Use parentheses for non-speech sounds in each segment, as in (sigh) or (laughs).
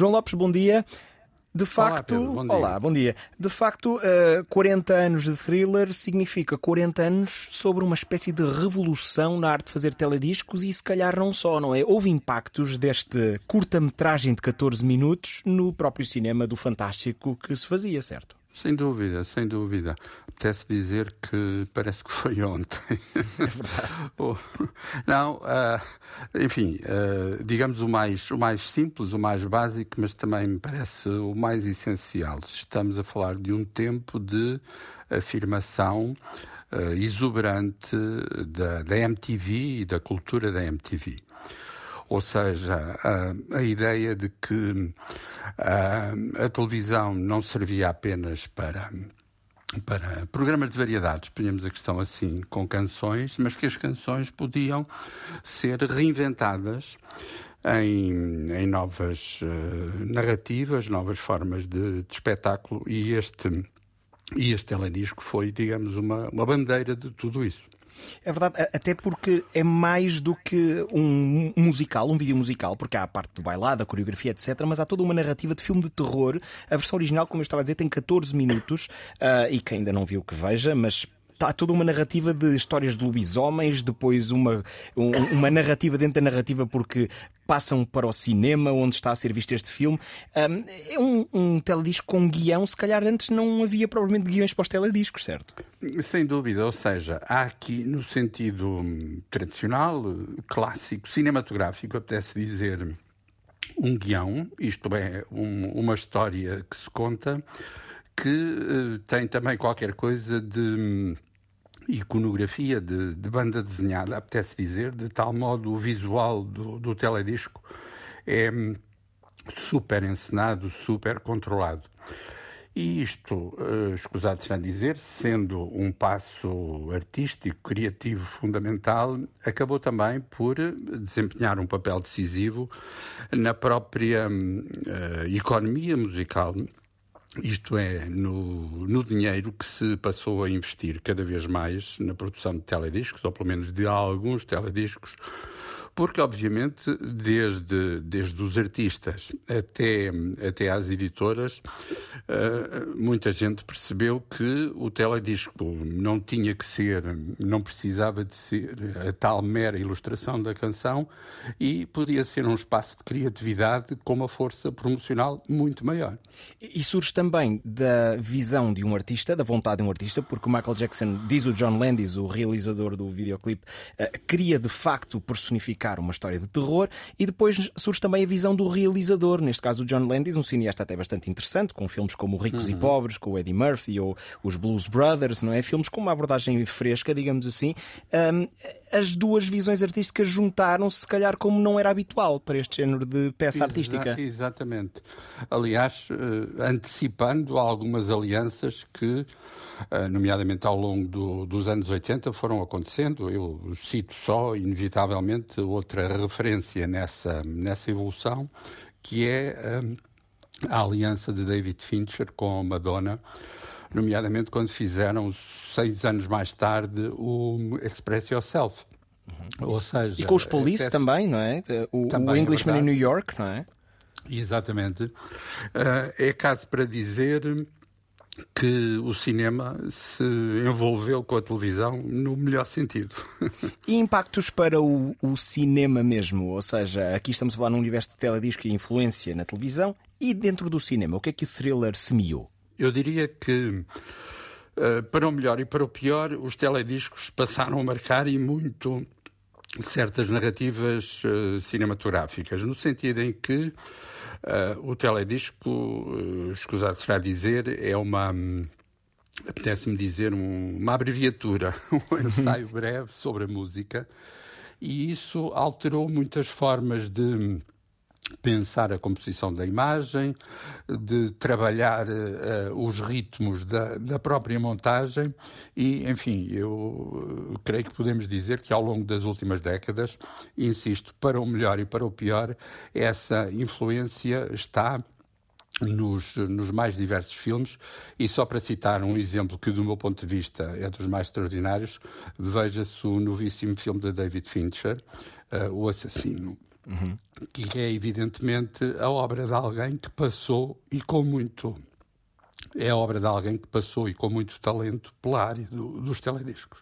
João Lopes, bom dia. De facto, olá, bom dia. olá, bom dia. De facto, uh, 40 anos de thriller significa 40 anos sobre uma espécie de revolução na arte de fazer telediscos e se calhar não só, não é? Houve impactos deste curta-metragem de 14 minutos no próprio cinema do Fantástico que se fazia, certo? Sem dúvida, sem dúvida. Apetece dizer que parece que foi ontem. É verdade. (laughs) Não, uh, enfim, uh, digamos o mais, o mais simples, o mais básico, mas também me parece o mais essencial. Estamos a falar de um tempo de afirmação uh, exuberante da, da MTV e da cultura da MTV. Ou seja, a, a ideia de que a, a televisão não servia apenas para para programas de variedades, ponhamos a questão assim, com canções, mas que as canções podiam ser reinventadas em, em novas uh, narrativas, novas formas de, de, espetáculo e este, e este teledisco foi, digamos, uma, uma bandeira de tudo isso. É verdade, até porque é mais do que um musical, um vídeo musical, porque há a parte do bailado, a coreografia, etc. Mas há toda uma narrativa de filme de terror. A versão original, como eu estava a dizer, tem 14 minutos uh, e quem ainda não viu que veja, mas há toda uma narrativa de histórias de lobisomens, depois uma, um, uma narrativa dentro da narrativa porque passam para o cinema onde está a ser visto este filme. Um, é um, um teledisco com guião, se calhar antes não havia provavelmente guiões para os telediscos, certo? Sem dúvida, ou seja, há aqui no sentido tradicional, clássico, cinematográfico, apetece dizer um guião, isto é, um, uma história que se conta, que uh, tem também qualquer coisa de iconografia de, de, banda desenhada, apetece dizer, de tal modo o visual do, do teledisco é super encenado, super controlado. E isto, uh, escusado será dizer, sendo um passo artístico, criativo fundamental, acabou também por desempenhar um papel decisivo na própria uh, economia musical isto é, no, no, dinheiro que se passou a investir cada vez mais na produção de telediscos, ou pelo menos de alguns telediscos, porque, obviamente, desde, desde os artistas até, até às editoras, uh, muita gente percebeu que o teledisco não tinha que ser, não precisava de ser a tal mera ilustração da canção e podia ser um espaço de criatividade com uma força promocional muito maior. E surge também da visão de um artista, da vontade de um artista, porque o Michael Jackson, diz o John Landis, o realizador do videoclipe, uh, queria de facto personificar uma história de terror e depois surge também a visão do realizador, neste caso o John Landis, um cineasta até bastante interessante, com filmes como Ricos uhum. e Pobres, com o Eddie Murphy ou os Blues Brothers, não é? Filmes com uma abordagem fresca, digamos assim. Um, as duas visões artísticas juntaram-se, se calhar, como não era habitual para este género de peça Exa artística. Exatamente. Aliás, uh, antecipando algumas alianças que eh, nomeadamente ao longo do, dos anos 80, foram acontecendo. Eu cito só, inevitavelmente, outra referência nessa, nessa evolução, que é um, eh, a aliança de David Fincher com Madonna nomeadamente quando fizeram, seis anos mais tarde, o Express Yourself. Uhum. Ou seja, e com os Police é, também, não é? O, também o Englishman é in New York, não é? Exatamente. Uh, é caso para dizer que o cinema se envolveu com a televisão no melhor sentido. (laughs) E impactos para o, o, cinema mesmo? Ou seja, aqui estamos a falar num universo de teledisco e influência na televisão e dentro do cinema, o que é que o thriller semeou? Eu diria que, eh, para o melhor e para o pior, os telediscos passaram a marcar e muito certas narrativas uh, cinematográficas, no sentido em que uh, o teledisco, uh, escusado será dizer, é uma. Um, Apetece-me dizer um, uma abreviatura, (laughs) um ensaio breve sobre a música, e isso alterou muitas formas de pensar a composição da imagem, de trabalhar uh, os ritmos da, da, própria montagem e, enfim, eu uh, creio que podemos dizer que ao longo das últimas décadas, insisto, para o melhor e para o pior, essa influência está nos, nos, mais diversos filmes. E só para citar um exemplo que, do meu ponto de vista, é dos mais extraordinários, veja-se o novíssimo filme de David Fincher, uh, O Assassino uhum. que é evidentemente a obra de alguém que passou e com muito. É a obra de alguém que passou e com muito talento pela área do, dos telediscos.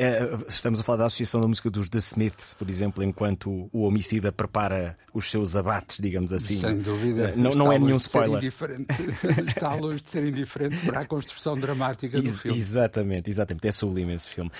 É, estamos a falar da Associação da Música dos The Smiths, por exemplo, enquanto o homicida prepara os seus abates, digamos assim. Sem dúvida. Não, não é nenhum spoiler. (laughs) Está longe de ser indiferente para a construção dramática do filme. Exatamente, exatamente. É sublime esse filme.